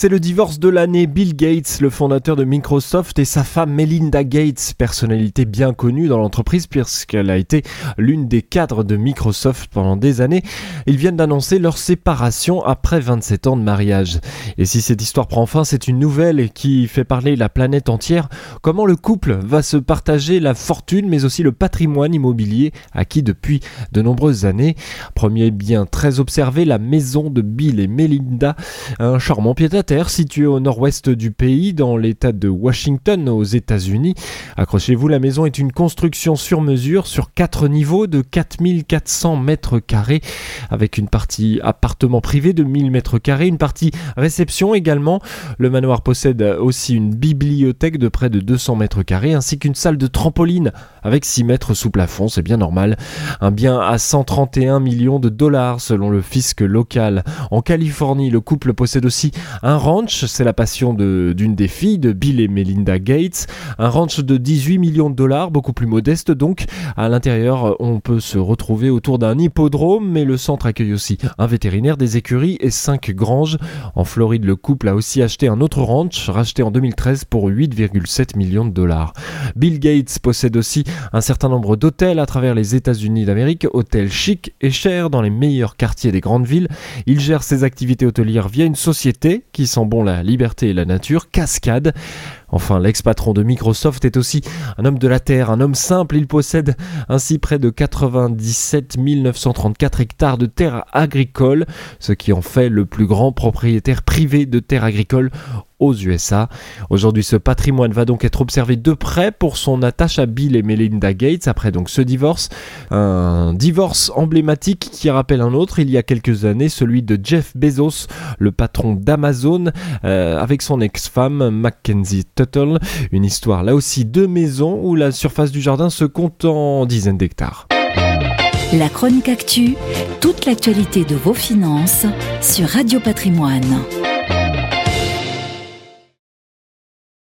C'est le divorce de l'année. Bill Gates, le fondateur de Microsoft, et sa femme Melinda Gates, personnalité bien connue dans l'entreprise puisqu'elle a été l'une des cadres de Microsoft pendant des années. Ils viennent d'annoncer leur séparation après 27 ans de mariage. Et si cette histoire prend fin, c'est une nouvelle qui fait parler la planète entière. Comment le couple va se partager la fortune mais aussi le patrimoine immobilier acquis depuis de nombreuses années? Premier bien très observé, la maison de Bill et Melinda, un charmant situé au nord-ouest du pays, dans l'état de Washington, aux États-Unis. Accrochez-vous, la maison est une construction sur mesure sur quatre niveaux de 4400 mètres carrés, avec une partie appartement privé de 1000 mètres carrés, une partie réception également. Le manoir possède aussi une bibliothèque de près de 200 mètres carrés, ainsi qu'une salle de trampoline avec 6 mètres sous plafond, c'est bien normal. Un bien à 131 millions de dollars selon le fisc local. En Californie, le couple possède aussi un ranch, c'est la passion d'une des filles de Bill et Melinda Gates. Un ranch de 18 millions de dollars, beaucoup plus modeste donc. À l'intérieur, on peut se retrouver autour d'un hippodrome, mais le centre accueille aussi un vétérinaire, des écuries et cinq granges. En Floride, le couple a aussi acheté un autre ranch, racheté en 2013 pour 8,7 millions de dollars. Bill Gates possède aussi un certain nombre d'hôtels à travers les États-Unis d'Amérique, hôtels chics et chers dans les meilleurs quartiers des grandes villes. Il gère ses activités hôtelières via une société qui sent bon la liberté et la nature, Cascade. Enfin, l'ex-patron de Microsoft est aussi un homme de la terre, un homme simple. Il possède ainsi près de 97 934 hectares de terres agricoles, ce qui en fait le plus grand propriétaire privé de terres agricoles aux USA. Aujourd'hui, ce patrimoine va donc être observé de près pour son attache à Bill et Melinda Gates après donc ce divorce. Un divorce emblématique qui rappelle un autre il y a quelques années, celui de Jeff Bezos, le patron d'Amazon, euh, avec son ex-femme Mackenzie Une histoire là aussi de maison où la surface du jardin se compte en dizaines d'hectares. La chronique actu, toute l'actualité de vos finances sur Radio Patrimoine.